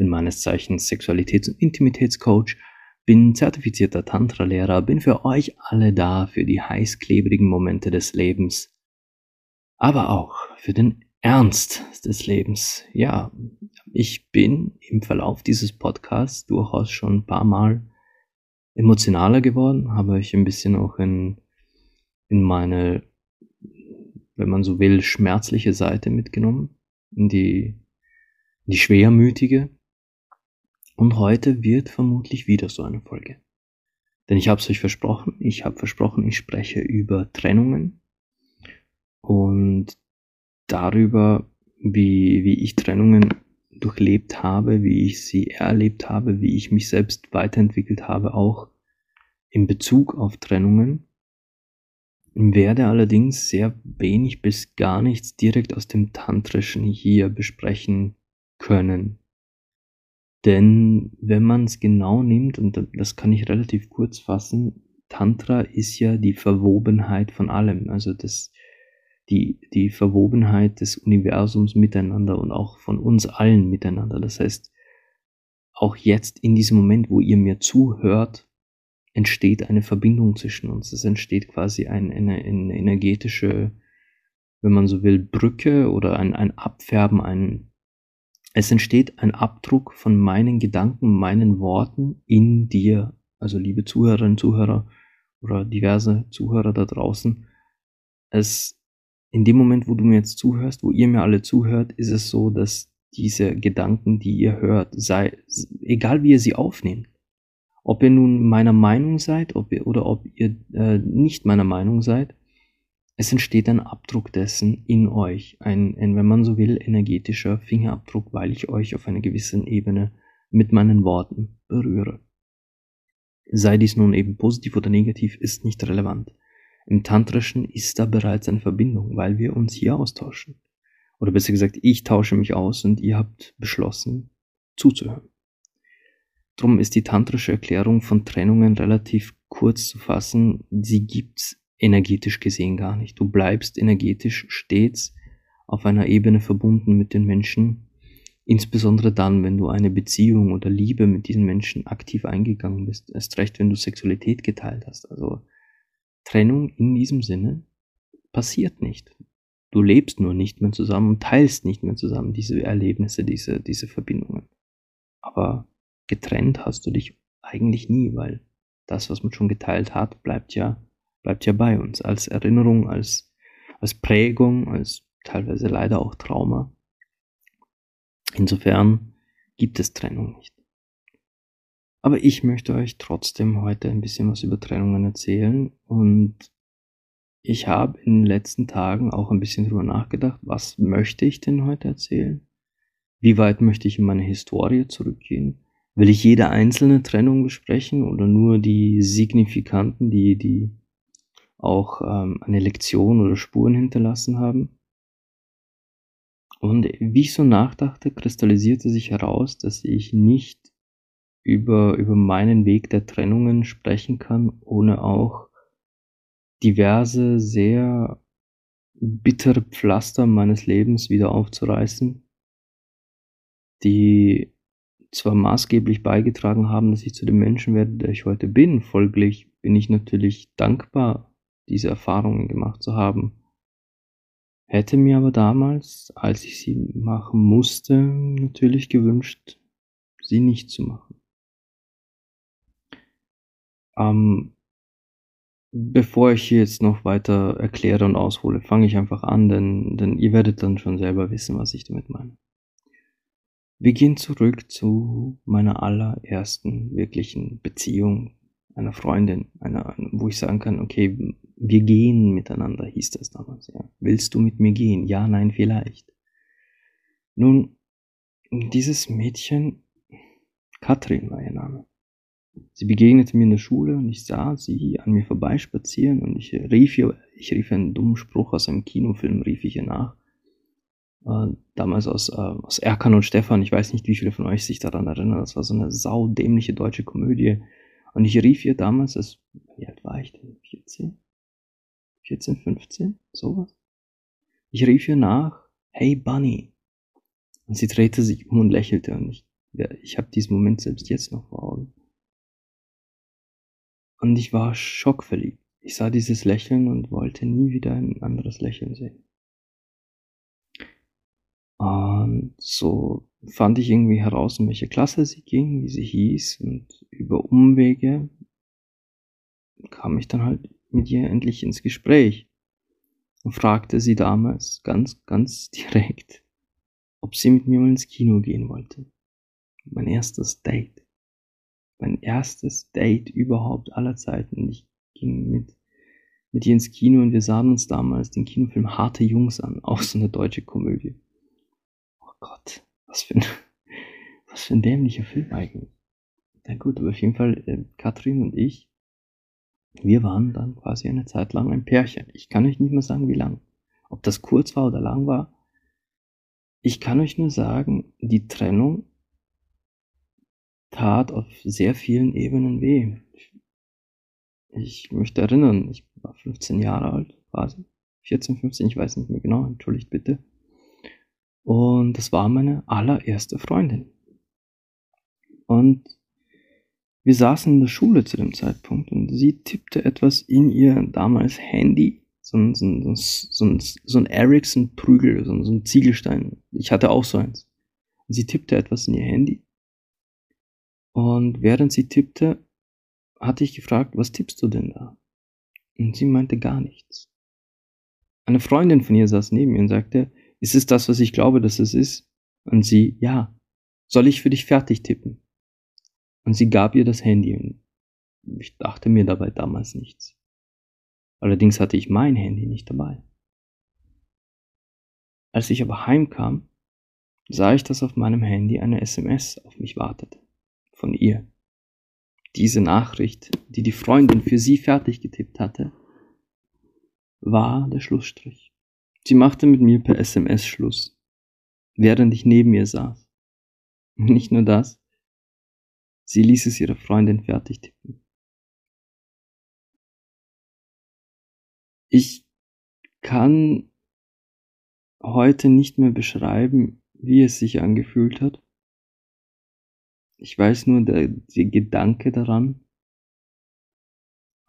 bin meines Zeichens Sexualitäts- und Intimitätscoach, bin zertifizierter Tantra-Lehrer, bin für euch alle da, für die heißklebrigen Momente des Lebens, aber auch für den Ernst des Lebens. Ja, ich bin im Verlauf dieses Podcasts durchaus schon ein paar Mal emotionaler geworden, habe ich ein bisschen auch in, in meine, wenn man so will, schmerzliche Seite mitgenommen, in die, in die schwermütige. Und heute wird vermutlich wieder so eine Folge. Denn ich habe es euch versprochen, ich habe versprochen, ich spreche über Trennungen und darüber, wie, wie ich Trennungen durchlebt habe, wie ich sie erlebt habe, wie ich mich selbst weiterentwickelt habe, auch in Bezug auf Trennungen, werde allerdings sehr wenig bis gar nichts direkt aus dem Tantrischen hier besprechen können. Denn wenn man es genau nimmt, und das kann ich relativ kurz fassen, Tantra ist ja die Verwobenheit von allem, also das, die, die Verwobenheit des Universums miteinander und auch von uns allen miteinander. Das heißt, auch jetzt in diesem Moment, wo ihr mir zuhört, entsteht eine Verbindung zwischen uns. Es entsteht quasi ein, eine, eine energetische, wenn man so will, Brücke oder ein, ein Abfärben, ein, es entsteht ein Abdruck von meinen Gedanken, meinen Worten in dir. Also liebe Zuhörerinnen, Zuhörer oder diverse Zuhörer da draußen. Es in dem Moment, wo du mir jetzt zuhörst, wo ihr mir alle zuhört, ist es so, dass diese Gedanken, die ihr hört, sei, egal wie ihr sie aufnehmt, ob ihr nun meiner Meinung seid ob ihr, oder ob ihr äh, nicht meiner Meinung seid, es entsteht ein Abdruck dessen in euch, ein, ein, wenn man so will, energetischer Fingerabdruck, weil ich euch auf einer gewissen Ebene mit meinen Worten berühre. Sei dies nun eben positiv oder negativ, ist nicht relevant. Im Tantrischen ist da bereits eine Verbindung, weil wir uns hier austauschen. Oder besser gesagt, ich tausche mich aus und ihr habt beschlossen, zuzuhören. Drum ist die tantrische Erklärung von Trennungen relativ kurz zu fassen. Sie gibt's energetisch gesehen gar nicht. Du bleibst energetisch stets auf einer Ebene verbunden mit den Menschen, insbesondere dann, wenn du eine Beziehung oder Liebe mit diesen Menschen aktiv eingegangen bist. Erst recht, wenn du Sexualität geteilt hast. Also Trennung in diesem Sinne passiert nicht. Du lebst nur nicht mehr zusammen und teilst nicht mehr zusammen diese Erlebnisse, diese, diese Verbindungen. Aber getrennt hast du dich eigentlich nie, weil das, was man schon geteilt hat, bleibt ja, bleibt ja bei uns als Erinnerung, als, als Prägung, als teilweise leider auch Trauma. Insofern gibt es Trennung nicht. Aber ich möchte euch trotzdem heute ein bisschen was über Trennungen erzählen und ich habe in den letzten Tagen auch ein bisschen drüber nachgedacht, was möchte ich denn heute erzählen? Wie weit möchte ich in meine Historie zurückgehen? Will ich jede einzelne Trennung besprechen oder nur die signifikanten, die, die auch ähm, eine Lektion oder Spuren hinterlassen haben? Und wie ich so nachdachte, kristallisierte sich heraus, dass ich nicht über, über meinen Weg der Trennungen sprechen kann, ohne auch diverse sehr bittere Pflaster meines Lebens wieder aufzureißen, die zwar maßgeblich beigetragen haben, dass ich zu dem Menschen werde, der ich heute bin. Folglich bin ich natürlich dankbar, diese Erfahrungen gemacht zu haben. Hätte mir aber damals, als ich sie machen musste, natürlich gewünscht, sie nicht zu machen. Ähm, bevor ich jetzt noch weiter erkläre und aushole, fange ich einfach an, denn, denn ihr werdet dann schon selber wissen, was ich damit meine. Wir gehen zurück zu meiner allerersten wirklichen Beziehung, einer Freundin, einer, wo ich sagen kann, okay, wir gehen miteinander, hieß das damals, ja. Willst du mit mir gehen? Ja, nein, vielleicht. Nun, dieses Mädchen, Katrin war ihr Name. Sie begegnete mir in der Schule und ich sah sie an mir vorbeispazieren und ich rief ihr, ich rief einen dummen Spruch aus einem Kinofilm, rief ich ihr nach. Äh, damals aus, äh, aus Erkan und Stefan, ich weiß nicht, wie viele von euch sich daran erinnern, das war so eine saudämliche deutsche Komödie. Und ich rief ihr damals, das, wie alt war ich denn? 14? 14, 15? Sowas? Ich rief ihr nach, hey Bunny. Und sie drehte sich um und lächelte und ich, ja, ich habe diesen Moment selbst jetzt noch vor Augen. Und ich war schockverliebt. Ich sah dieses Lächeln und wollte nie wieder ein anderes Lächeln sehen. Und so fand ich irgendwie heraus, in welche Klasse sie ging, wie sie hieß und über Umwege kam ich dann halt mit ihr endlich ins Gespräch und fragte sie damals ganz, ganz direkt, ob sie mit mir mal ins Kino gehen wollte. Mein erstes Date. Mein erstes Date überhaupt aller Zeiten. Ich ging mit, mit ihr ins Kino und wir sahen uns damals den Kinofilm Harte Jungs an, auch so eine deutsche Komödie. Oh Gott, was für ein, was für ein dämlicher Film eigentlich. Na gut, aber auf jeden Fall, äh, Katrin und ich, wir waren dann quasi eine Zeit lang ein Pärchen. Ich kann euch nicht mehr sagen, wie lang. Ob das kurz war oder lang war. Ich kann euch nur sagen, die Trennung tat auf sehr vielen Ebenen weh. Ich möchte erinnern, ich war 15 Jahre alt, quasi. 14, 15, ich weiß nicht mehr genau, entschuldigt bitte. Und das war meine allererste Freundin. Und wir saßen in der Schule zu dem Zeitpunkt und sie tippte etwas in ihr damals Handy, so ein, so ein, so ein, so ein Ericsson-Prügel, so so ein Ziegelstein. Ich hatte auch so eins. Und sie tippte etwas in ihr Handy. Und während sie tippte, hatte ich gefragt, was tippst du denn da? Und sie meinte gar nichts. Eine Freundin von ihr saß neben mir und sagte, ist es das, was ich glaube, dass es ist? Und sie, ja. Soll ich für dich fertig tippen? Und sie gab ihr das Handy ich dachte mir dabei damals nichts. Allerdings hatte ich mein Handy nicht dabei. Als ich aber heimkam, sah ich, dass auf meinem Handy eine SMS auf mich wartete. Von ihr. Diese Nachricht, die die Freundin für sie fertig getippt hatte, war der Schlussstrich. Sie machte mit mir per SMS Schluss, während ich neben ihr saß. Nicht nur das, Sie ließ es ihrer Freundin fertig tippen. Ich kann heute nicht mehr beschreiben, wie es sich angefühlt hat. Ich weiß nur, der, der Gedanke daran,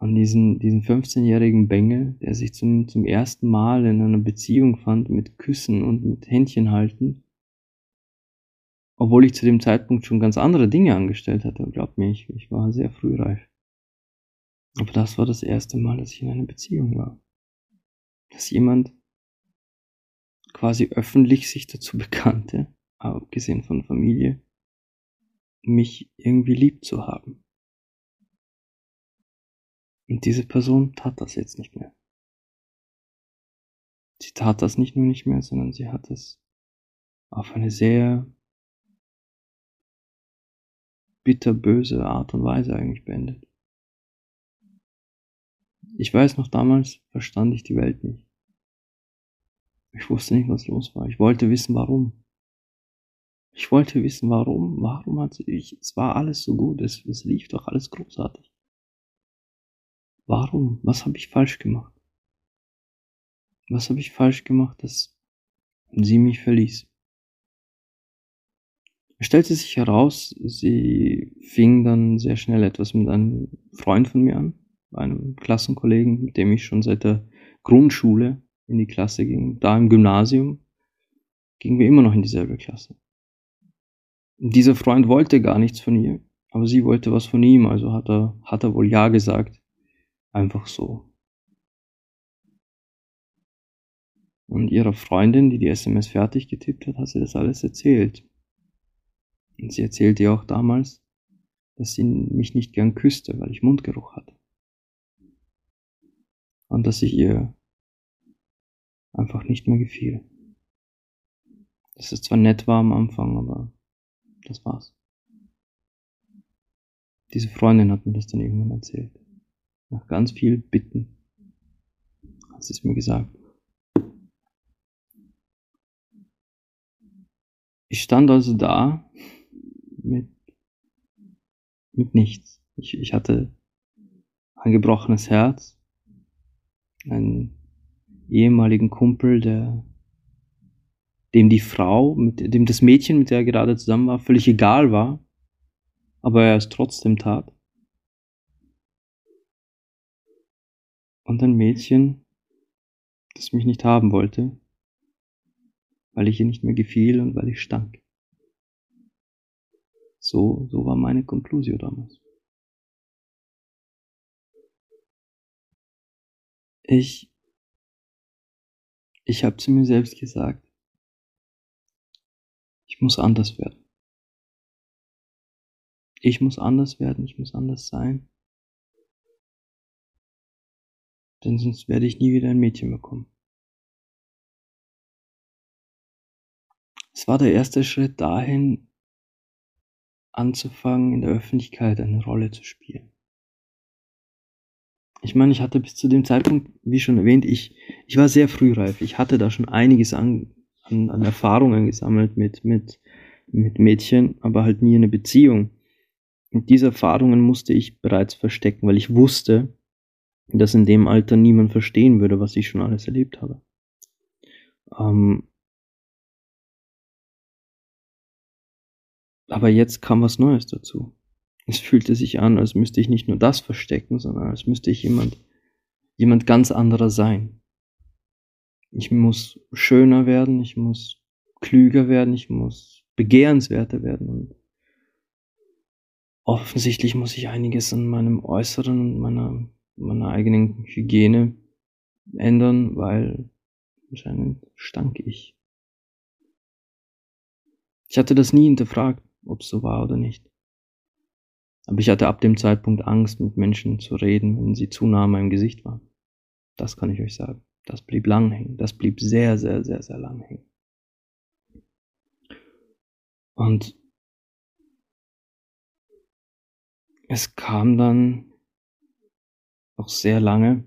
an diesen, diesen 15-jährigen Bengel, der sich zum, zum ersten Mal in einer Beziehung fand mit Küssen und mit Händchen halten, obwohl ich zu dem Zeitpunkt schon ganz andere Dinge angestellt hatte. Glaubt mir, ich, ich war sehr frühreif. Aber das war das erste Mal, dass ich in einer Beziehung war. Dass jemand quasi öffentlich sich dazu bekannte, abgesehen von Familie, mich irgendwie lieb zu haben. Und diese Person tat das jetzt nicht mehr. Sie tat das nicht nur nicht mehr, sondern sie hat es auf eine sehr bitterböse Art und Weise eigentlich beendet. Ich weiß noch damals verstand ich die Welt nicht. Ich wusste nicht, was los war. Ich wollte wissen, warum. Ich wollte wissen, warum. Warum hat sie, ich, es war alles so gut. Es, es lief doch alles großartig. Warum? Was habe ich falsch gemacht? Was habe ich falsch gemacht, dass sie mich verließ? Es stellte sich heraus, sie fing dann sehr schnell etwas mit einem Freund von mir an, einem Klassenkollegen, mit dem ich schon seit der Grundschule in die Klasse ging. Da im Gymnasium gingen wir immer noch in dieselbe Klasse. Dieser Freund wollte gar nichts von ihr, aber sie wollte was von ihm, also hat er, hat er wohl Ja gesagt. Einfach so. Und ihrer Freundin, die die SMS fertig getippt hat, hat sie das alles erzählt. Und sie erzählte auch damals, dass sie mich nicht gern küsste, weil ich Mundgeruch hatte. Und dass ich ihr einfach nicht mehr gefiel. dass es zwar nett war am Anfang, aber das war's. Diese Freundin hat mir das dann irgendwann erzählt. Nach ganz viel Bitten hat sie es mir gesagt. Ich stand also da mit, mit nichts. Ich, ich hatte ein gebrochenes Herz, einen ehemaligen Kumpel, der, dem die Frau, mit dem das Mädchen, mit der er gerade zusammen war, völlig egal war, aber er es trotzdem tat. Und ein Mädchen, das mich nicht haben wollte, weil ich ihr nicht mehr gefiel und weil ich stank. So, so war meine Konklusio damals. Ich, ich habe zu mir selbst gesagt, ich muss anders werden. Ich muss anders werden, ich muss anders sein. Denn sonst werde ich nie wieder ein Mädchen bekommen. Es war der erste Schritt dahin, anzufangen, in der Öffentlichkeit eine Rolle zu spielen. Ich meine, ich hatte bis zu dem Zeitpunkt, wie schon erwähnt, ich, ich war sehr frühreif. Ich hatte da schon einiges an, an, an Erfahrungen gesammelt mit, mit, mit Mädchen, aber halt nie eine Beziehung. Und diese Erfahrungen musste ich bereits verstecken, weil ich wusste, dass in dem Alter niemand verstehen würde, was ich schon alles erlebt habe. Ähm, Aber jetzt kam was Neues dazu. Es fühlte sich an, als müsste ich nicht nur das verstecken, sondern als müsste ich jemand, jemand ganz anderer sein. Ich muss schöner werden, ich muss klüger werden, ich muss begehrenswerter werden und offensichtlich muss ich einiges an meinem Äußeren und meiner, meiner eigenen Hygiene ändern, weil anscheinend stank ich. Ich hatte das nie hinterfragt ob es so war oder nicht. Aber ich hatte ab dem Zeitpunkt Angst, mit Menschen zu reden, wenn sie zu nah an meinem Gesicht waren. Das kann ich euch sagen. Das blieb lang hängen. Das blieb sehr, sehr, sehr, sehr lang hängen. Und es kam dann noch sehr lange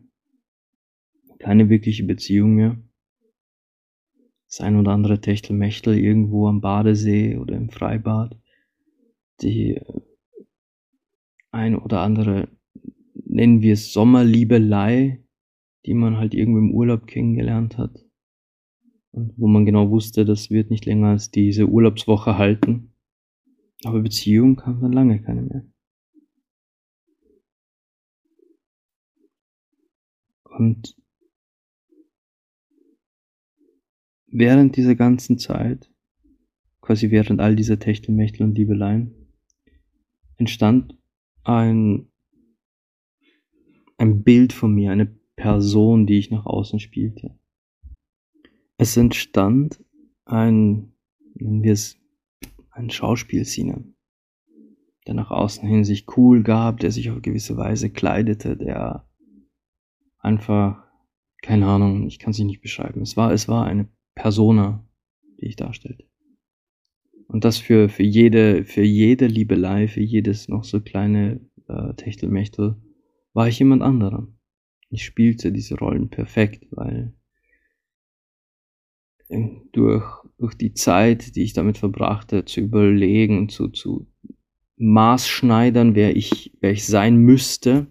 keine wirkliche Beziehung mehr. Das ein oder andere Techtelmechtel irgendwo am Badesee oder im Freibad die ein oder andere, nennen wir es Sommerliebelei, die man halt irgendwo im Urlaub kennengelernt hat. Und wo man genau wusste, das wird nicht länger als diese Urlaubswoche halten. Aber Beziehung kam dann lange keine mehr. Und während dieser ganzen Zeit, quasi während all dieser Techtelmechtel und Liebeleien, entstand ein, ein Bild von mir, eine Person, die ich nach außen spielte. Es entstand ein, nennen wir es, ein Schauspielszene, der nach außen hin sich cool gab, der sich auf gewisse Weise kleidete, der einfach, keine Ahnung, ich kann es nicht beschreiben. Es war, es war eine Persona, die ich darstellte. Und das für, für jede, für jede Liebelei, für jedes noch so kleine äh, Techtelmechtel war ich jemand anderer. Ich spielte diese Rollen perfekt, weil äh, durch, durch die Zeit, die ich damit verbrachte, zu überlegen, zu, zu maßschneidern, wer ich, wer ich sein müsste,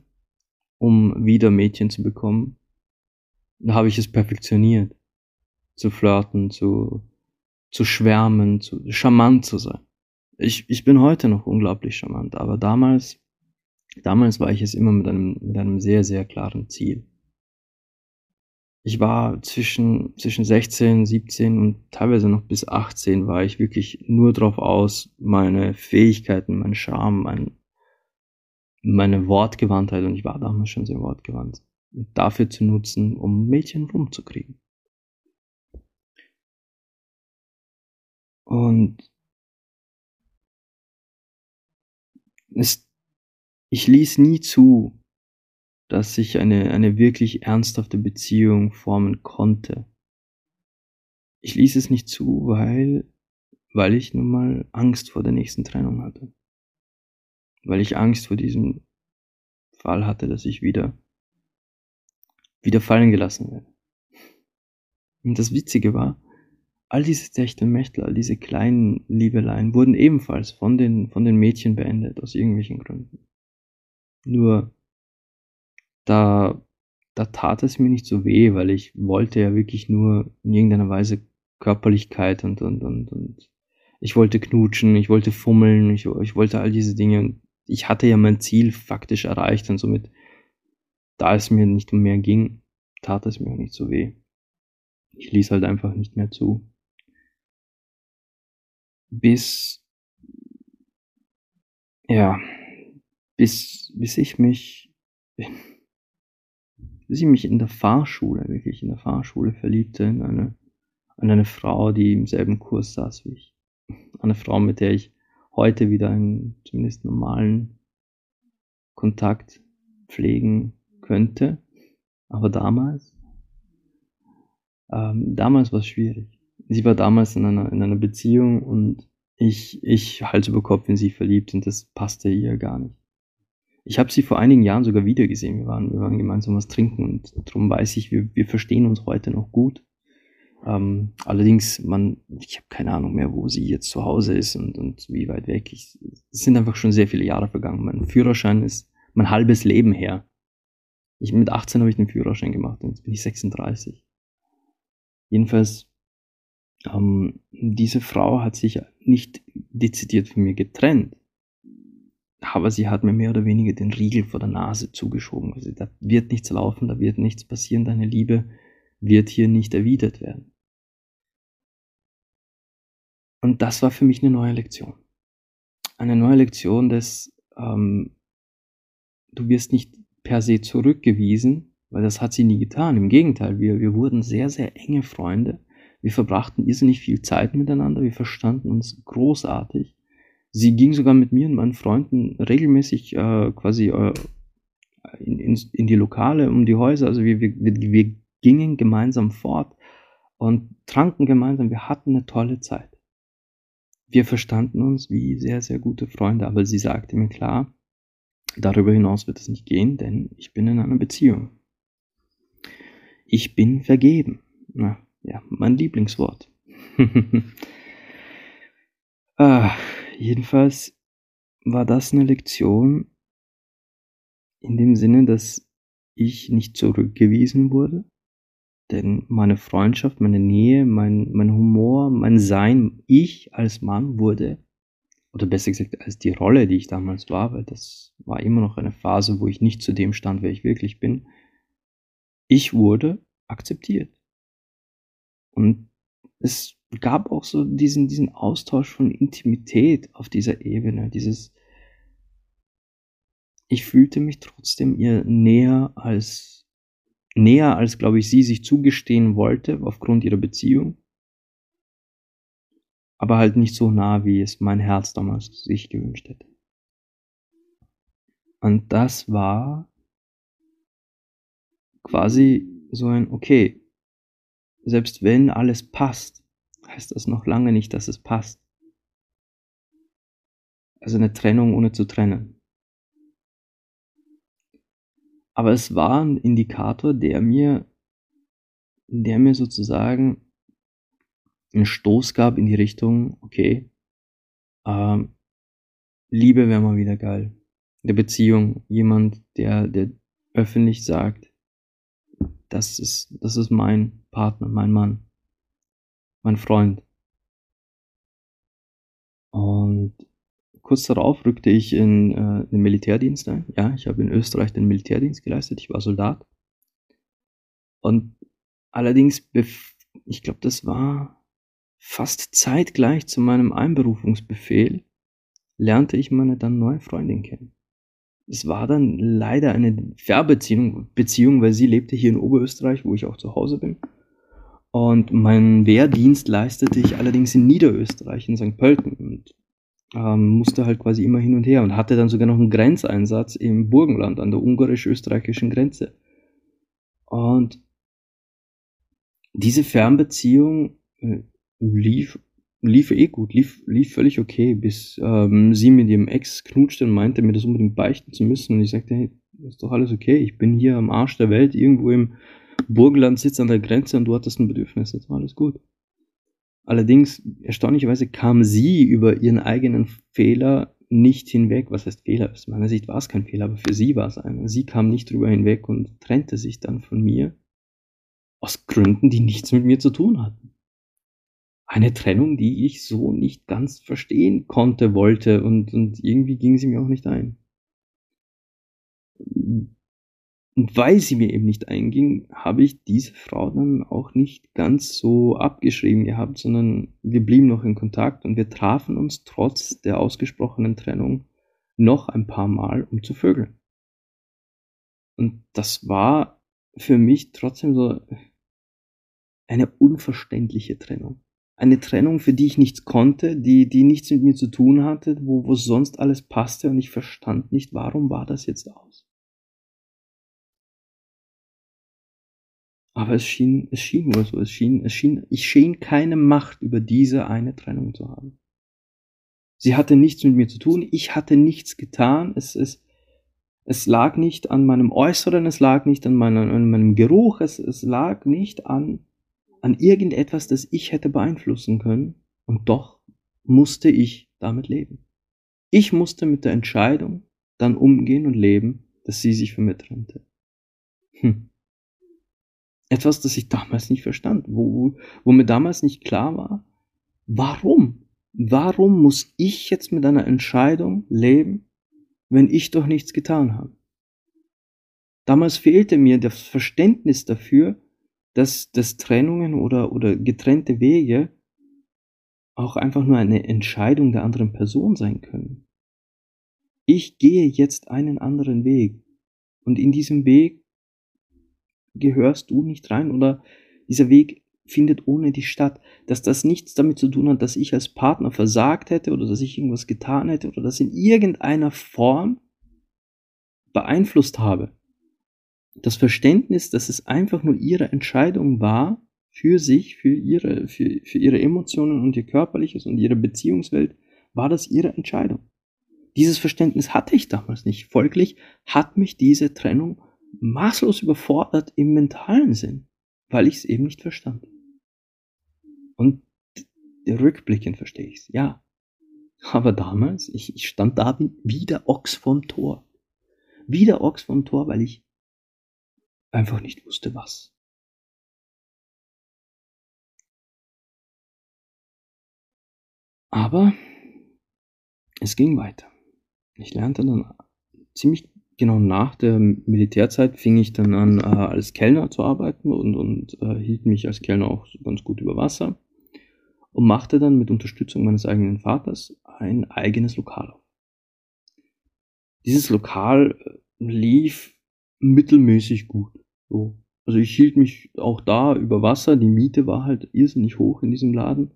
um wieder Mädchen zu bekommen, da habe ich es perfektioniert. Zu flirten, zu, zu schwärmen, zu charmant zu sein. Ich, ich bin heute noch unglaublich charmant, aber damals, damals war ich es immer mit einem, mit einem sehr, sehr klaren Ziel. Ich war zwischen, zwischen 16, 17 und teilweise noch bis 18 war ich wirklich nur drauf aus, meine Fähigkeiten, mein Charme, mein, meine Wortgewandtheit, und ich war damals schon sehr wortgewandt, dafür zu nutzen, um Mädchen rumzukriegen. Und es, ich ließ nie zu, dass ich eine, eine wirklich ernsthafte Beziehung formen konnte. Ich ließ es nicht zu, weil weil ich nun mal Angst vor der nächsten Trennung hatte. Weil ich Angst vor diesem Fall hatte, dass ich wieder, wieder fallen gelassen werde. Und das Witzige war, all diese Techtelmechtel, all diese kleinen Liebeleien wurden ebenfalls von den, von den Mädchen beendet, aus irgendwelchen Gründen. Nur, da, da tat es mir nicht so weh, weil ich wollte ja wirklich nur in irgendeiner Weise Körperlichkeit und, und, und, und ich wollte knutschen, ich wollte fummeln, ich, ich wollte all diese Dinge und ich hatte ja mein Ziel faktisch erreicht und somit, da es mir nicht um mehr ging, tat es mir auch nicht so weh. Ich ließ halt einfach nicht mehr zu. Bis, ja, bis, bis ich mich, bis ich mich in der Fahrschule, wirklich in der Fahrschule verliebte in eine, in eine Frau, die im selben Kurs saß wie ich eine Frau, mit der ich heute wieder einen zumindest normalen Kontakt pflegen könnte. Aber damals, ähm, damals war es schwierig. Sie war damals in einer, in einer Beziehung und ich, ich Hals über Kopf in sie verliebt und das passte ihr gar nicht. Ich habe sie vor einigen Jahren sogar wieder gesehen. Wir waren, wir waren gemeinsam was trinken und darum weiß ich, wir, wir verstehen uns heute noch gut. Ähm, allerdings, man, ich habe keine Ahnung mehr, wo sie jetzt zu Hause ist und, und wie weit weg. Ich, es sind einfach schon sehr viele Jahre vergangen. Mein Führerschein ist mein halbes Leben her. Ich, mit 18 habe ich den Führerschein gemacht und jetzt bin ich 36. Jedenfalls, ähm, diese Frau hat sich nicht dezidiert von mir getrennt. Aber sie hat mir mehr oder weniger den Riegel vor der Nase zugeschoben. Also, da wird nichts laufen, da wird nichts passieren, deine Liebe wird hier nicht erwidert werden. Und das war für mich eine neue Lektion. Eine neue Lektion des, ähm, du wirst nicht per se zurückgewiesen, weil das hat sie nie getan. Im Gegenteil, wir, wir wurden sehr, sehr enge Freunde. Wir verbrachten irrsinnig viel Zeit miteinander. Wir verstanden uns großartig. Sie ging sogar mit mir und meinen Freunden regelmäßig äh, quasi äh, in, in, in, die Lokale, um die Häuser. Also wir, wir, wir gingen gemeinsam fort und tranken gemeinsam. Wir hatten eine tolle Zeit. Wir verstanden uns wie sehr, sehr gute Freunde, aber sie sagte mir klar, darüber hinaus wird es nicht gehen, denn ich bin in einer Beziehung. Ich bin vergeben. Na, ja, mein Lieblingswort. ah, jedenfalls war das eine Lektion in dem Sinne, dass ich nicht zurückgewiesen wurde, denn meine Freundschaft, meine Nähe, mein, mein Humor, mein Sein, ich als Mann wurde, oder besser gesagt als die Rolle, die ich damals war, weil das war immer noch eine Phase, wo ich nicht zu dem stand, wer ich wirklich bin, ich wurde akzeptiert. Und es gab auch so diesen, diesen Austausch von Intimität auf dieser Ebene, dieses, ich fühlte mich trotzdem ihr näher als näher, als, glaube ich, sie sich zugestehen wollte aufgrund ihrer Beziehung. Aber halt nicht so nah, wie es mein Herz damals sich gewünscht hätte. Und das war quasi so ein, okay, selbst wenn alles passt, heißt das noch lange nicht, dass es passt. Also eine Trennung ohne zu trennen. Aber es war ein Indikator, der mir, der mir sozusagen einen Stoß gab in die Richtung, okay, ähm, Liebe wäre mal wieder geil. Der Beziehung, jemand, der, der öffentlich sagt, das ist, das ist mein Partner, mein Mann, mein Freund. Und kurz darauf rückte ich in äh, den Militärdienst ein. Ja, ich habe in Österreich den Militärdienst geleistet. Ich war Soldat. Und allerdings, ich glaube, das war fast zeitgleich zu meinem Einberufungsbefehl, lernte ich meine dann neue Freundin kennen. Es war dann leider eine Fernbeziehung, Beziehung, weil sie lebte hier in Oberösterreich, wo ich auch zu Hause bin. Und meinen Wehrdienst leistete ich allerdings in Niederösterreich, in St. Pölten. Und ähm, musste halt quasi immer hin und her und hatte dann sogar noch einen Grenzeinsatz im Burgenland an der ungarisch-österreichischen Grenze. Und diese Fernbeziehung äh, lief lief eh gut, lief, lief völlig okay, bis ähm, sie mit ihrem Ex knutschte und meinte, mir das unbedingt beichten zu müssen. Und ich sagte, hey, ist doch alles okay, ich bin hier am Arsch der Welt, irgendwo im Burgenland, sitzt an der Grenze und du hattest ein Bedürfnis, das war alles gut. Allerdings, erstaunlicherweise kam sie über ihren eigenen Fehler nicht hinweg. Was heißt Fehler? Aus meiner Sicht war es kein Fehler, aber für sie war es einer. Sie kam nicht drüber hinweg und trennte sich dann von mir. Aus Gründen, die nichts mit mir zu tun hatten. Eine Trennung, die ich so nicht ganz verstehen konnte, wollte und, und irgendwie ging sie mir auch nicht ein. Und weil sie mir eben nicht einging, habe ich diese Frau dann auch nicht ganz so abgeschrieben gehabt, sondern wir blieben noch in Kontakt und wir trafen uns trotz der ausgesprochenen Trennung noch ein paar Mal, um zu vögeln. Und das war für mich trotzdem so eine unverständliche Trennung. Eine Trennung, für die ich nichts konnte, die, die nichts mit mir zu tun hatte, wo, wo sonst alles passte und ich verstand nicht, warum war das jetzt aus. Aber es schien, es schien nur so, es schien, es schien, ich schien keine Macht über diese eine Trennung zu haben. Sie hatte nichts mit mir zu tun, ich hatte nichts getan, es, es, es lag nicht an meinem Äußeren, es lag nicht an meinem, an meinem Geruch, es, es lag nicht an, an irgendetwas, das ich hätte beeinflussen können, und doch musste ich damit leben. Ich musste mit der Entscheidung dann umgehen und leben, dass sie sich von mir trennte. Hm. Etwas, das ich damals nicht verstand, wo, wo mir damals nicht klar war, warum? Warum muss ich jetzt mit einer Entscheidung leben, wenn ich doch nichts getan habe? Damals fehlte mir das Verständnis dafür, dass, dass Trennungen oder, oder getrennte Wege auch einfach nur eine Entscheidung der anderen Person sein können. Ich gehe jetzt einen anderen Weg und in diesem Weg gehörst du nicht rein oder dieser Weg findet ohne dich statt, dass das nichts damit zu tun hat, dass ich als Partner versagt hätte oder dass ich irgendwas getan hätte oder das in irgendeiner Form beeinflusst habe. Das Verständnis, dass es einfach nur ihre Entscheidung war, für sich, für ihre, für, für ihre Emotionen und ihr körperliches und ihre Beziehungswelt, war das ihre Entscheidung. Dieses Verständnis hatte ich damals nicht. Folglich hat mich diese Trennung maßlos überfordert im mentalen Sinn, weil ich es eben nicht verstand. Und rückblickend verstehe ich es, ja. Aber damals, ich, ich stand da wie der Ochs vorm Tor. Wie der Ochs vorm Tor, weil ich einfach nicht wusste, was. Aber es ging weiter. Ich lernte dann ziemlich genau nach der Militärzeit fing ich dann an, äh, als Kellner zu arbeiten und, und äh, hielt mich als Kellner auch ganz gut über Wasser und machte dann mit Unterstützung meines eigenen Vaters ein eigenes Lokal auf. Dieses Lokal äh, lief mittelmäßig gut. So. Also ich hielt mich auch da über Wasser, die Miete war halt irrsinnig hoch in diesem Laden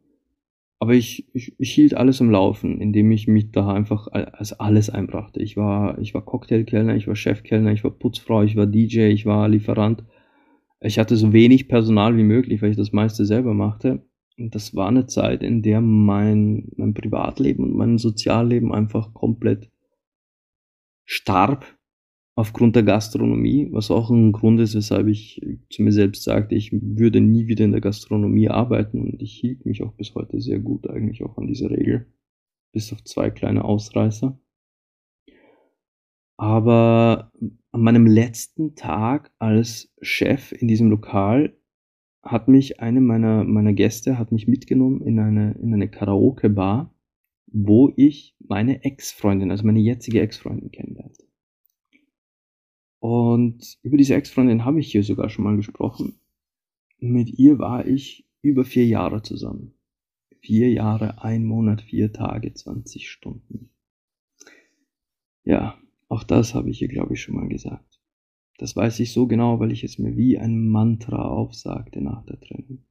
aber ich, ich, ich hielt alles am Laufen, indem ich mich da einfach als alles einbrachte. Ich war, ich war Cocktailkellner, ich war Chefkellner, ich war Putzfrau, ich war DJ, ich war Lieferant. Ich hatte so wenig Personal wie möglich, weil ich das meiste selber machte. Und das war eine Zeit, in der mein, mein Privatleben und mein Sozialleben einfach komplett starb aufgrund der Gastronomie, was auch ein Grund ist, weshalb ich zu mir selbst sagte, ich würde nie wieder in der Gastronomie arbeiten und ich hielt mich auch bis heute sehr gut eigentlich auch an diese Regel, bis auf zwei kleine Ausreißer. Aber an meinem letzten Tag als Chef in diesem Lokal hat mich eine meiner, meiner Gäste hat mich mitgenommen in eine, in eine Karaoke-Bar, wo ich meine Ex-Freundin, also meine jetzige Ex-Freundin kennenlernte. Und über diese Ex-Freundin habe ich hier sogar schon mal gesprochen. Mit ihr war ich über vier Jahre zusammen. Vier Jahre, ein Monat, vier Tage, 20 Stunden. Ja, auch das habe ich ihr, glaube ich, schon mal gesagt. Das weiß ich so genau, weil ich es mir wie ein Mantra aufsagte nach der Trennung.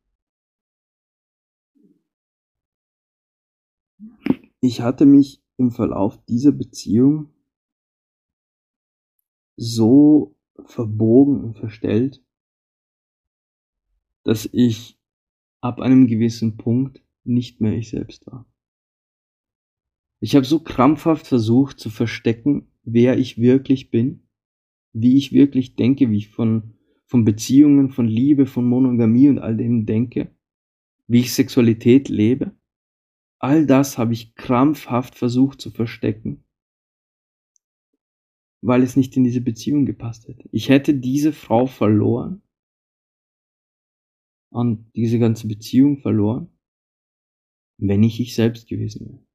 Ich hatte mich im Verlauf dieser Beziehung so verbogen und verstellt, dass ich ab einem gewissen Punkt nicht mehr ich selbst war. Ich habe so krampfhaft versucht zu verstecken, wer ich wirklich bin, wie ich wirklich denke, wie ich von, von Beziehungen, von Liebe, von Monogamie und all dem denke, wie ich Sexualität lebe. All das habe ich krampfhaft versucht zu verstecken, weil es nicht in diese Beziehung gepasst hätte. Ich hätte diese Frau verloren und diese ganze Beziehung verloren, wenn ich ich selbst gewesen wäre.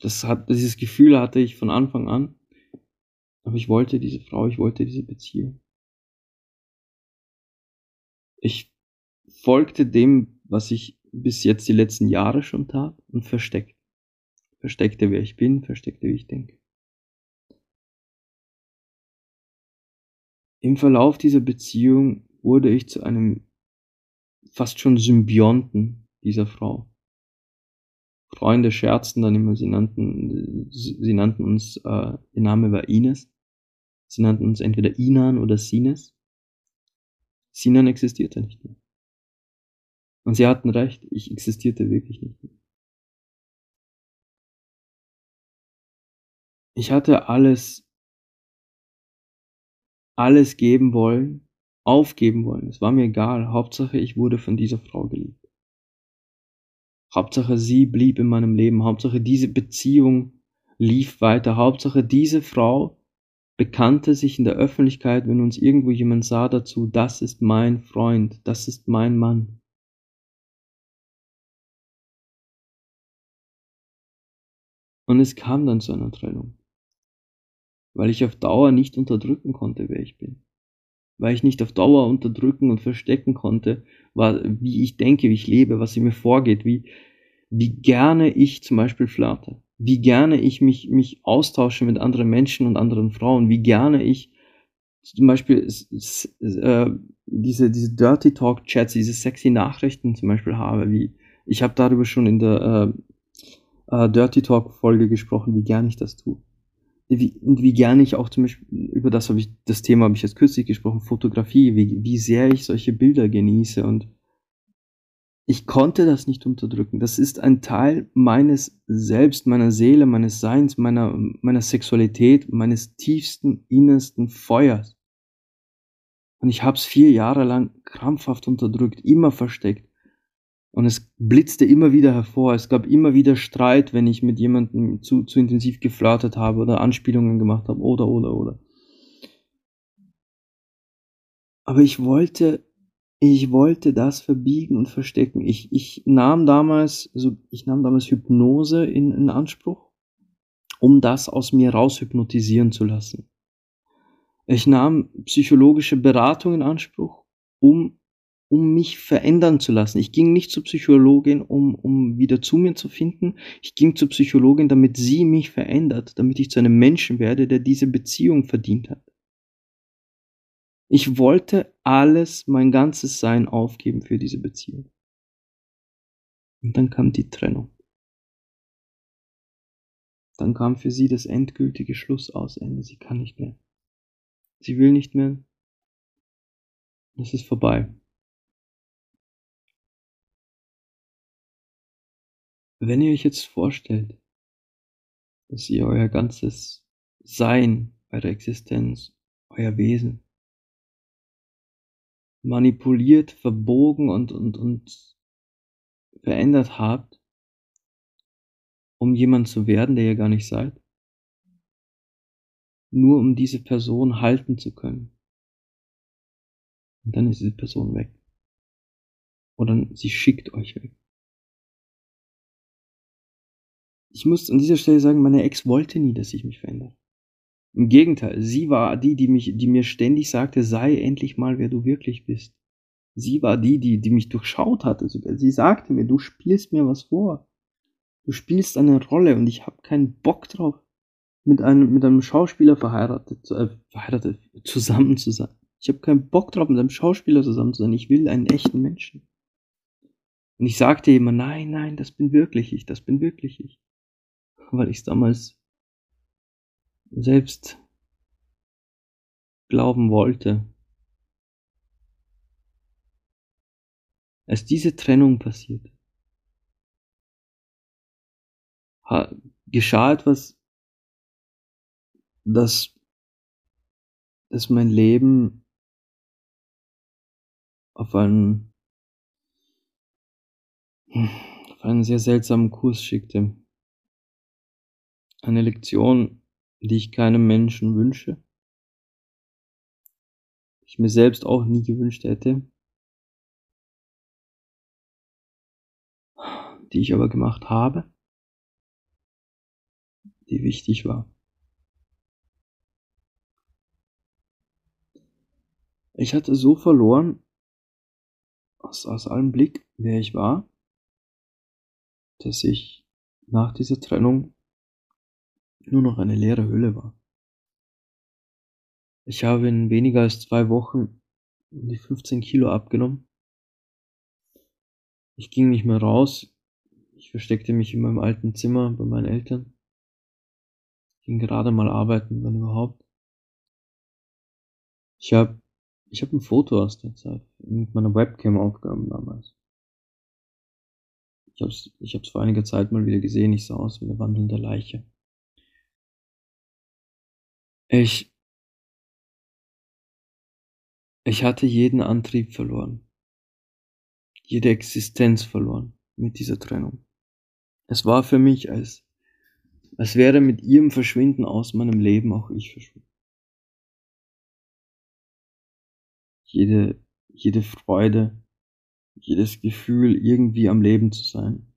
Das hat, dieses Gefühl hatte ich von Anfang an. Aber ich wollte diese Frau, ich wollte diese Beziehung. Ich folgte dem, was ich bis jetzt die letzten Jahre schon tat und versteckte. Versteckte, wer ich bin, versteckte, wie ich denke. Im Verlauf dieser Beziehung wurde ich zu einem fast schon Symbionten dieser Frau. Freunde scherzten dann immer, sie nannten, sie nannten uns, äh, ihr Name war Ines. Sie nannten uns entweder Inan oder Sines. Sinan existierte nicht mehr. Und sie hatten recht, ich existierte wirklich nicht mehr. Ich hatte alles, alles geben wollen, aufgeben wollen. Es war mir egal. Hauptsache, ich wurde von dieser Frau geliebt. Hauptsache sie blieb in meinem Leben, Hauptsache diese Beziehung lief weiter, Hauptsache diese Frau bekannte sich in der Öffentlichkeit, wenn uns irgendwo jemand sah dazu, das ist mein Freund, das ist mein Mann. Und es kam dann zu einer Trennung, weil ich auf Dauer nicht unterdrücken konnte, wer ich bin. Weil ich nicht auf Dauer unterdrücken und verstecken konnte, wie ich denke, wie ich lebe, was in mir vorgeht, wie, wie gerne ich zum Beispiel flirte, wie gerne ich mich, mich austausche mit anderen Menschen und anderen Frauen, wie gerne ich zum Beispiel äh, diese, diese Dirty Talk Chats, diese sexy Nachrichten zum Beispiel habe, wie ich habe darüber schon in der äh, äh, Dirty Talk Folge gesprochen, wie gerne ich das tue. Wie, und wie gerne ich auch zum Beispiel, über das habe ich, das Thema habe ich jetzt kürzlich gesprochen, Fotografie, wie, wie sehr ich solche Bilder genieße und ich konnte das nicht unterdrücken. Das ist ein Teil meines Selbst, meiner Seele, meines Seins, meiner, meiner Sexualität, meines tiefsten, innersten Feuers. Und ich habe es vier Jahre lang krampfhaft unterdrückt, immer versteckt. Und es blitzte immer wieder hervor. Es gab immer wieder Streit, wenn ich mit jemandem zu, zu intensiv geflirtet habe oder Anspielungen gemacht habe oder, oder, oder. Aber ich wollte ich wollte das verbiegen und verstecken. Ich, ich nahm damals, also ich nahm damals Hypnose in, in Anspruch, um das aus mir raus hypnotisieren zu lassen. Ich nahm psychologische Beratung in Anspruch, um, um mich verändern zu lassen. Ich ging nicht zur Psychologin, um, um wieder zu mir zu finden. Ich ging zur Psychologin, damit sie mich verändert, damit ich zu einem Menschen werde, der diese Beziehung verdient hat. Ich wollte alles, mein ganzes Sein aufgeben für diese Beziehung. Und dann kam die Trennung. Dann kam für sie das endgültige Schlussausende. Sie kann nicht mehr. Sie will nicht mehr. Es ist vorbei. Wenn ihr euch jetzt vorstellt, dass ihr euer ganzes Sein, eure Existenz, euer Wesen manipuliert, verbogen und, und, und verändert habt, um jemand zu werden, der ihr gar nicht seid. Nur um diese Person halten zu können. Und dann ist diese Person weg. Oder sie schickt euch weg. Ich muss an dieser Stelle sagen, meine Ex wollte nie, dass ich mich verändere. Im Gegenteil, sie war die, die mich, die mir ständig sagte, sei endlich mal, wer du wirklich bist. Sie war die, die, die mich durchschaut hatte. Sie sagte mir, du spielst mir was vor. Du spielst eine Rolle und ich habe keinen Bock drauf, mit einem, mit einem Schauspieler verheiratet, äh, verheiratet, zusammen zu sein. Ich habe keinen Bock drauf, mit einem Schauspieler zusammen zu sein. Ich will einen echten Menschen. Und ich sagte immer, nein, nein, das bin wirklich ich, das bin wirklich ich. Weil ich es damals selbst glauben wollte. Als diese Trennung passiert, geschah etwas, das, das mein Leben auf einen, auf einen sehr seltsamen Kurs schickte. Eine Lektion, die ich keinem Menschen wünsche, die ich mir selbst auch nie gewünscht hätte, die ich aber gemacht habe, die wichtig war. Ich hatte so verloren, aus, aus allem Blick, wer ich war, dass ich nach dieser Trennung nur noch eine leere Hülle war. Ich habe in weniger als zwei Wochen die 15 Kilo abgenommen. Ich ging nicht mehr raus. Ich versteckte mich in meinem alten Zimmer bei meinen Eltern. Ich ging gerade mal arbeiten, wenn überhaupt. Ich habe ich hab ein Foto aus der Zeit mit meiner Webcam aufgenommen damals. Ich habe es ich hab's vor einiger Zeit mal wieder gesehen. Ich sah aus wie eine wandelnde Leiche. Ich, ich hatte jeden Antrieb verloren, jede Existenz verloren mit dieser Trennung. Es war für mich, als, als wäre mit ihrem Verschwinden aus meinem Leben auch ich verschwunden. Jede, jede Freude, jedes Gefühl, irgendwie am Leben zu sein.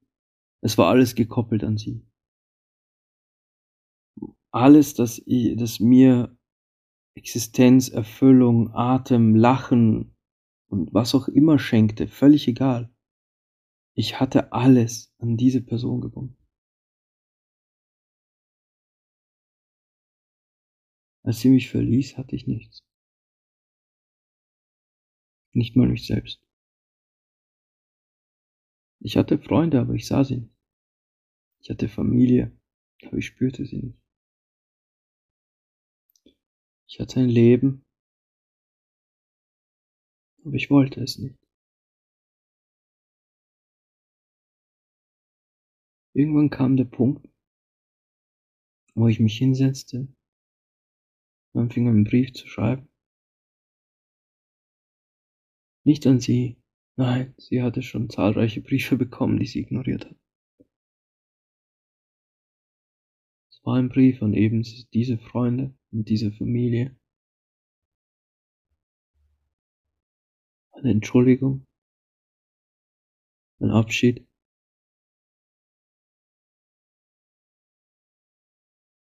Es war alles gekoppelt an sie alles, das, das mir Existenz, Erfüllung, Atem, Lachen und was auch immer schenkte, völlig egal. Ich hatte alles an diese Person gebunden. Als sie mich verließ, hatte ich nichts. Nicht mal mich selbst. Ich hatte Freunde, aber ich sah sie nicht. Ich hatte Familie, aber ich spürte sie nicht. Ich hatte ein Leben, aber ich wollte es nicht. Irgendwann kam der Punkt, wo ich mich hinsetzte und anfing einen Brief zu schreiben. Nicht an sie, nein, sie hatte schon zahlreiche Briefe bekommen, die sie ignoriert hat. Es war ein Brief an eben diese Freunde, in dieser Familie. Eine Entschuldigung, ein Abschied.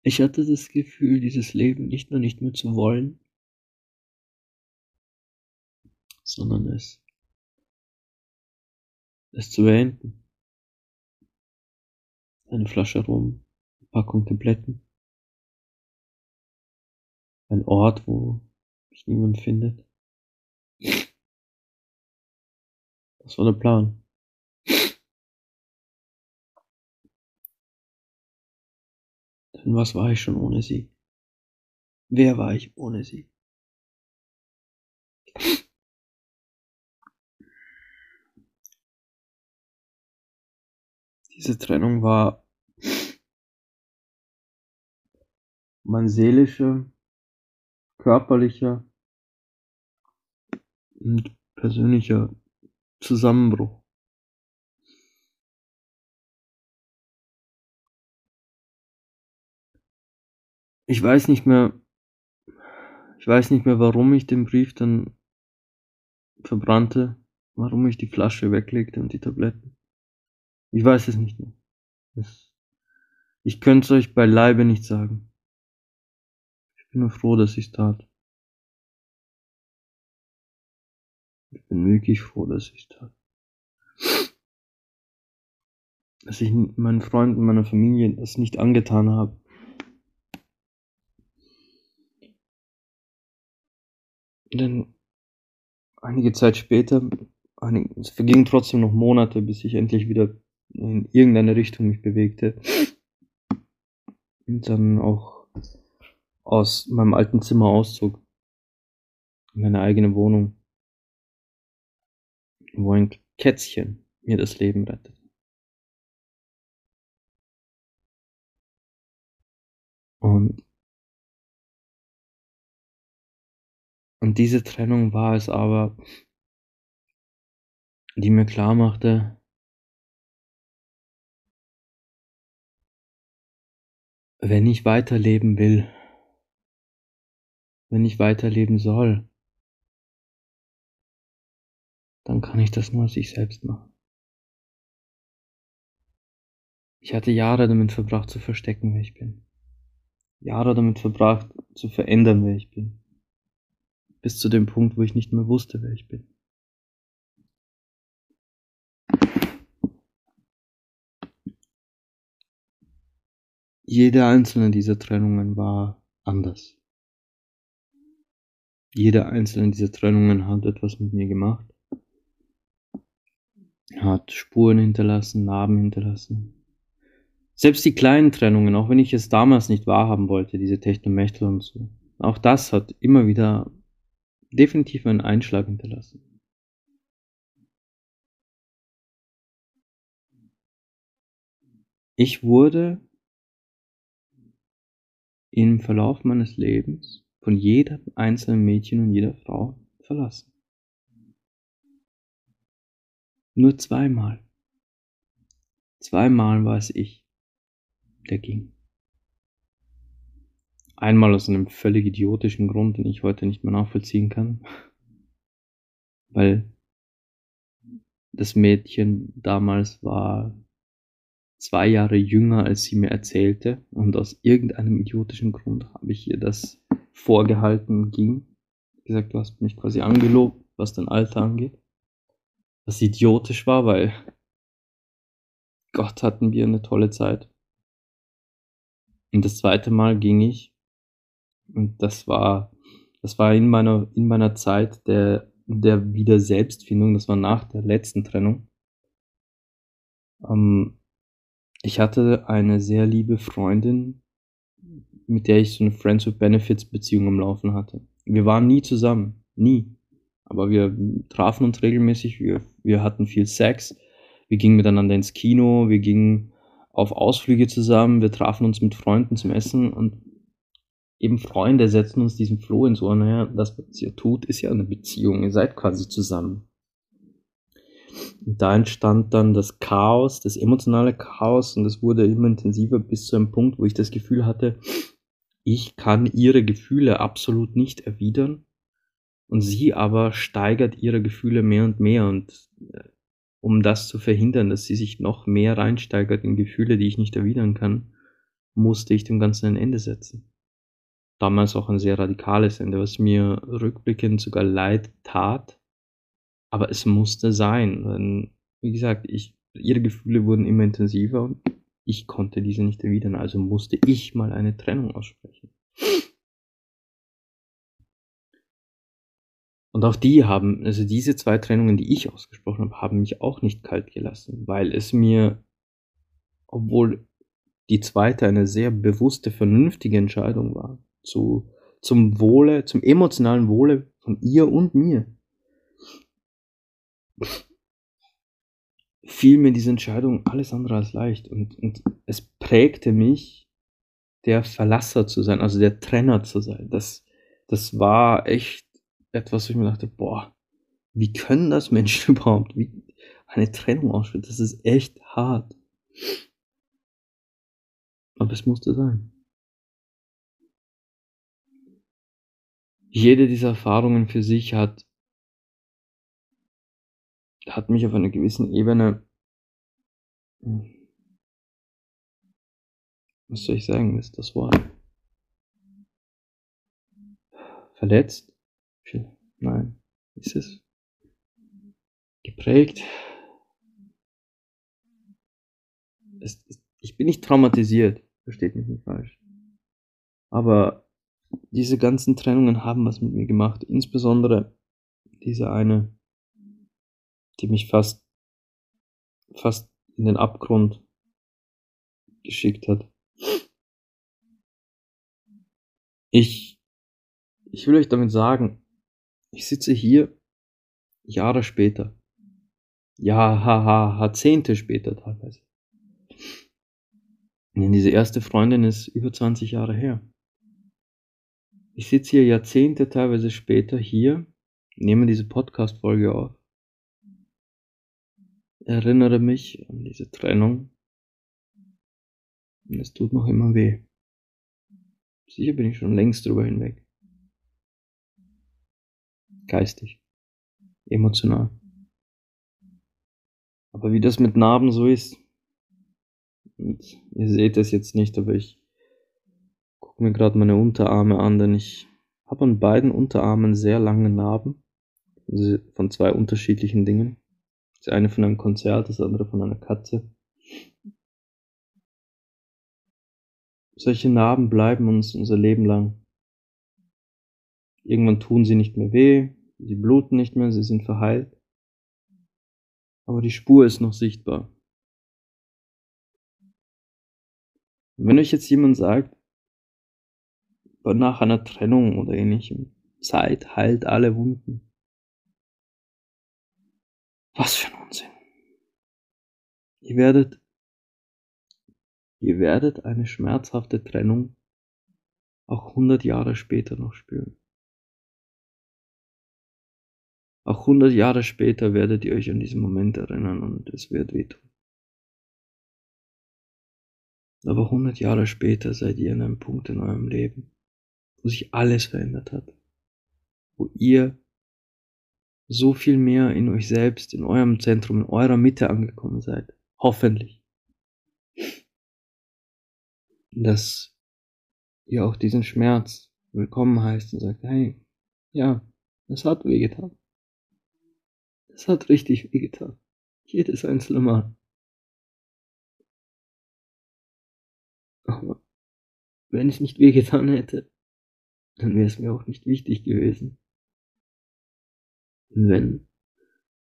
Ich hatte das Gefühl, dieses Leben nicht nur nicht mehr zu wollen, sondern es, es zu beenden. Eine Flasche Rum, eine Packung Tabletten, ein Ort, wo mich niemand findet. Das war der Plan. Denn was war ich schon ohne sie? Wer war ich ohne sie? Diese Trennung war mein seelischer körperlicher und persönlicher Zusammenbruch. Ich weiß nicht mehr, ich weiß nicht mehr, warum ich den Brief dann verbrannte, warum ich die Flasche weglegte und die Tabletten. Ich weiß es nicht mehr. ich könnte es euch beileibe nicht sagen bin nur froh, dass ich es tat. Ich bin wirklich froh, dass ich es tat. Dass ich meinen Freunden, meiner Familie das nicht angetan habe. Denn einige Zeit später, es vergingen trotzdem noch Monate, bis ich endlich wieder in irgendeine Richtung mich bewegte. Und dann auch aus meinem alten Zimmer auszog. In meine eigene Wohnung. Wo ein Kätzchen mir das Leben rettet. Und, und diese Trennung war es aber, die mir klar machte, wenn ich weiterleben will, wenn ich weiterleben soll, dann kann ich das nur als ich selbst machen. Ich hatte Jahre damit verbracht zu verstecken, wer ich bin. Jahre damit verbracht zu verändern, wer ich bin. Bis zu dem Punkt, wo ich nicht mehr wusste, wer ich bin. Jede einzelne dieser Trennungen war anders. Jede einzelne dieser Trennungen hat etwas mit mir gemacht, hat Spuren hinterlassen, Narben hinterlassen. Selbst die kleinen Trennungen, auch wenn ich es damals nicht wahrhaben wollte, diese Technomechtel und so, auch das hat immer wieder definitiv einen Einschlag hinterlassen. Ich wurde im Verlauf meines Lebens von jedem einzelnen Mädchen und jeder Frau verlassen. Nur zweimal. Zweimal war es ich, der ging. Einmal aus einem völlig idiotischen Grund, den ich heute nicht mehr nachvollziehen kann, weil das Mädchen damals war zwei Jahre jünger, als sie mir erzählte, und aus irgendeinem idiotischen Grund habe ich ihr das vorgehalten ging. Gesagt, du hast mich quasi angelobt, was dein Alter angeht. Was idiotisch war, weil Gott hatten wir eine tolle Zeit. Und das zweite Mal ging ich, und das war, das war in meiner, in meiner Zeit der, der Wieder Selbstfindung, das war nach der letzten Trennung. Ähm, ich hatte eine sehr liebe Freundin, mit der ich so eine Friends with Benefits Beziehung am Laufen hatte. Wir waren nie zusammen, nie. Aber wir trafen uns regelmäßig, wir, wir hatten viel Sex, wir gingen miteinander ins Kino, wir gingen auf Ausflüge zusammen, wir trafen uns mit Freunden zum Essen und eben Freunde setzen uns diesen Floh ins Ohr, naja, das, was ihr tut, ist ja eine Beziehung, ihr seid quasi zusammen. Und da entstand dann das Chaos, das emotionale Chaos und es wurde immer intensiver bis zu einem Punkt, wo ich das Gefühl hatte, ich kann ihre Gefühle absolut nicht erwidern. Und sie aber steigert ihre Gefühle mehr und mehr. Und äh, um das zu verhindern, dass sie sich noch mehr reinsteigert in Gefühle, die ich nicht erwidern kann, musste ich dem Ganzen ein Ende setzen. Damals auch ein sehr radikales Ende, was mir rückblickend sogar leid tat, aber es musste sein. Denn, wie gesagt, ich, ihre Gefühle wurden immer intensiver und ich konnte diese nicht erwidern, also musste ich mal eine Trennung aussprechen. Und auch die haben, also diese zwei Trennungen, die ich ausgesprochen habe, haben mich auch nicht kalt gelassen, weil es mir, obwohl die zweite eine sehr bewusste, vernünftige Entscheidung war, zu, zum Wohle, zum emotionalen Wohle von ihr und mir, fiel mir diese Entscheidung alles andere als leicht und, und es prägte mich, der Verlasser zu sein, also der Trenner zu sein. Das, das war echt etwas, wo ich mir dachte, boah, wie können das Menschen überhaupt, wie eine Trennung aussprechen? Das ist echt hart. Aber es musste sein. Jede dieser Erfahrungen für sich hat hat mich auf einer gewissen Ebene, hm, was soll ich sagen, ist das Wort? Verletzt? Nein, ist es? Geprägt? Es, ich bin nicht traumatisiert, versteht mich nicht falsch. Aber diese ganzen Trennungen haben was mit mir gemacht, insbesondere diese eine die mich fast, fast in den Abgrund geschickt hat. Ich, ich will euch damit sagen, ich sitze hier Jahre später. Ja, haha, Jahrzehnte später teilweise. Denn diese erste Freundin ist über 20 Jahre her. Ich sitze hier Jahrzehnte, teilweise später hier, nehme diese Podcast-Folge auf, erinnere mich an diese Trennung und es tut noch immer weh. Sicher bin ich schon längst drüber hinweg. Geistig, emotional. Aber wie das mit Narben so ist, und ihr seht es jetzt nicht, aber ich gucke mir gerade meine Unterarme an, denn ich habe an beiden Unterarmen sehr lange Narben. Also von zwei unterschiedlichen Dingen. Das eine von einem Konzert, das andere von einer Katze. Solche Narben bleiben uns unser Leben lang. Irgendwann tun sie nicht mehr weh, sie bluten nicht mehr, sie sind verheilt. Aber die Spur ist noch sichtbar. Und wenn euch jetzt jemand sagt, nach einer Trennung oder ähnlichem, Zeit heilt alle Wunden. Was für ein Unsinn. Ihr werdet Ihr werdet eine schmerzhafte Trennung auch hundert Jahre später noch spüren. Auch hundert Jahre später werdet ihr euch an diesen Moment erinnern und es wird wehtun. Aber hundert Jahre später seid ihr an einem Punkt in eurem Leben, wo sich alles verändert hat, wo ihr so viel mehr in euch selbst, in eurem Zentrum, in eurer Mitte angekommen seid. Hoffentlich dass ihr auch diesen Schmerz willkommen heißt und sagt, hey, ja, es hat wehgetan. Es hat richtig wehgetan. Jedes einzelne Mal. Aber wenn es nicht wehgetan hätte, dann wäre es mir auch nicht wichtig gewesen. Wenn,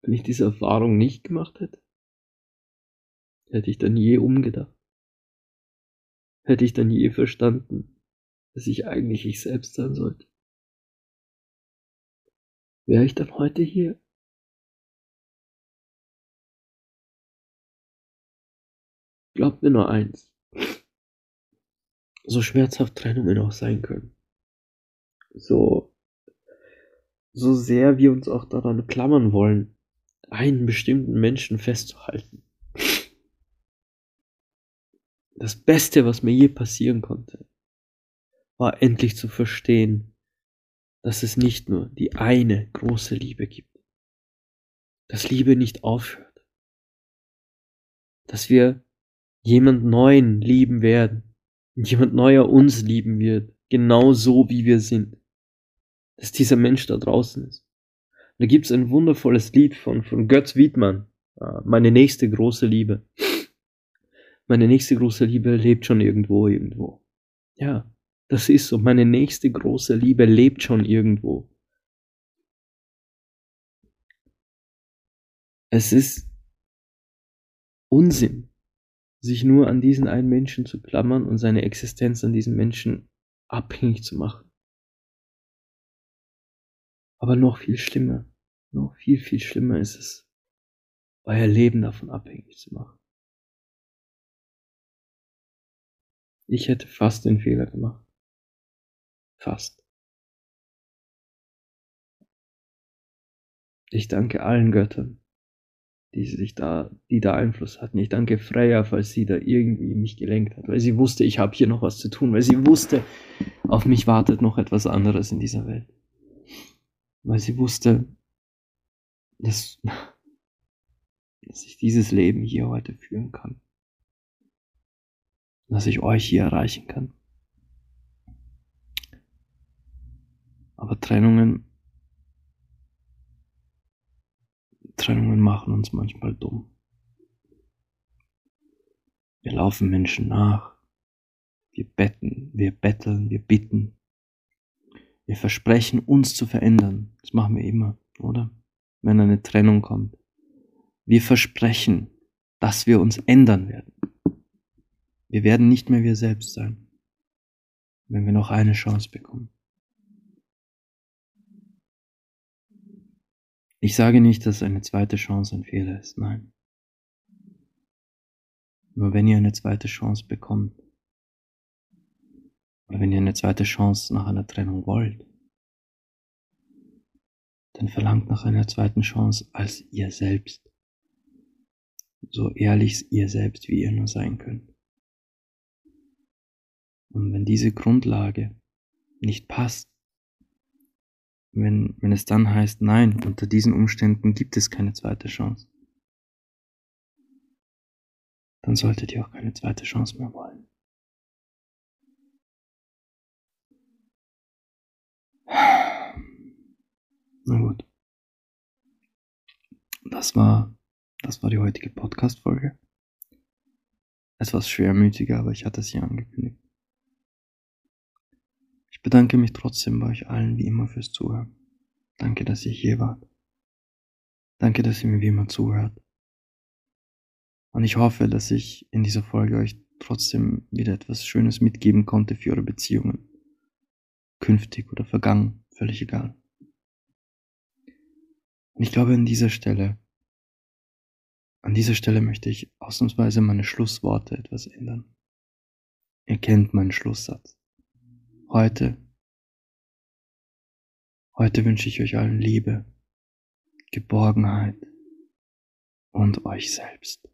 wenn ich diese Erfahrung nicht gemacht hätte, hätte ich dann je umgedacht hätte ich dann je verstanden, dass ich eigentlich ich selbst sein sollte. Wäre ich dann heute hier? Glaubt mir nur eins. So schmerzhaft Trennungen auch sein können. So, so sehr wir uns auch daran klammern wollen, einen bestimmten Menschen festzuhalten. Das Beste, was mir je passieren konnte, war endlich zu verstehen, dass es nicht nur die eine große Liebe gibt, dass Liebe nicht aufhört, dass wir jemand Neuen lieben werden und jemand Neuer uns lieben wird, genau so wie wir sind, dass dieser Mensch da draußen ist. Und da gibt es ein wundervolles Lied von, von Götz Wiedmann, äh, meine nächste große Liebe meine nächste große Liebe lebt schon irgendwo, irgendwo. Ja, das ist so. Meine nächste große Liebe lebt schon irgendwo. Es ist Unsinn, sich nur an diesen einen Menschen zu klammern und seine Existenz an diesen Menschen abhängig zu machen. Aber noch viel schlimmer, noch viel, viel schlimmer ist es, euer Leben davon abhängig zu machen. Ich hätte fast den Fehler gemacht. Fast. Ich danke allen Göttern, die sich da, die da Einfluss hatten. Ich danke Freya, falls sie da irgendwie mich gelenkt hat, weil sie wusste, ich habe hier noch was zu tun, weil sie wusste, auf mich wartet noch etwas anderes in dieser Welt. Weil sie wusste, dass, dass ich dieses Leben hier heute führen kann dass ich euch hier erreichen kann. Aber Trennungen, Trennungen machen uns manchmal dumm. Wir laufen Menschen nach. Wir betten, wir betteln, wir bitten. Wir versprechen, uns zu verändern. Das machen wir immer, oder? Wenn eine Trennung kommt. Wir versprechen, dass wir uns ändern werden. Wir werden nicht mehr wir selbst sein, wenn wir noch eine Chance bekommen. Ich sage nicht, dass eine zweite Chance ein Fehler ist, nein. Nur wenn ihr eine zweite Chance bekommt, oder wenn ihr eine zweite Chance nach einer Trennung wollt, dann verlangt nach einer zweiten Chance als ihr selbst. So ehrlich ihr selbst, wie ihr nur sein könnt. Und wenn diese Grundlage nicht passt, wenn, wenn es dann heißt, nein, unter diesen Umständen gibt es keine zweite Chance, dann solltet ihr auch keine zweite Chance mehr wollen. Na gut. Das war, das war die heutige Podcast-Folge. Etwas schwermütiger, aber ich hatte es hier angekündigt. Ich bedanke mich trotzdem bei euch allen wie immer fürs Zuhören. Danke, dass ihr hier wart. Danke, dass ihr mir wie immer zuhört. Und ich hoffe, dass ich in dieser Folge euch trotzdem wieder etwas Schönes mitgeben konnte für eure Beziehungen. Künftig oder vergangen, völlig egal. Und ich glaube, an dieser Stelle, an dieser Stelle möchte ich ausnahmsweise meine Schlussworte etwas ändern. Ihr kennt meinen Schlusssatz. Heute, heute wünsche ich euch allen Liebe, Geborgenheit und euch selbst.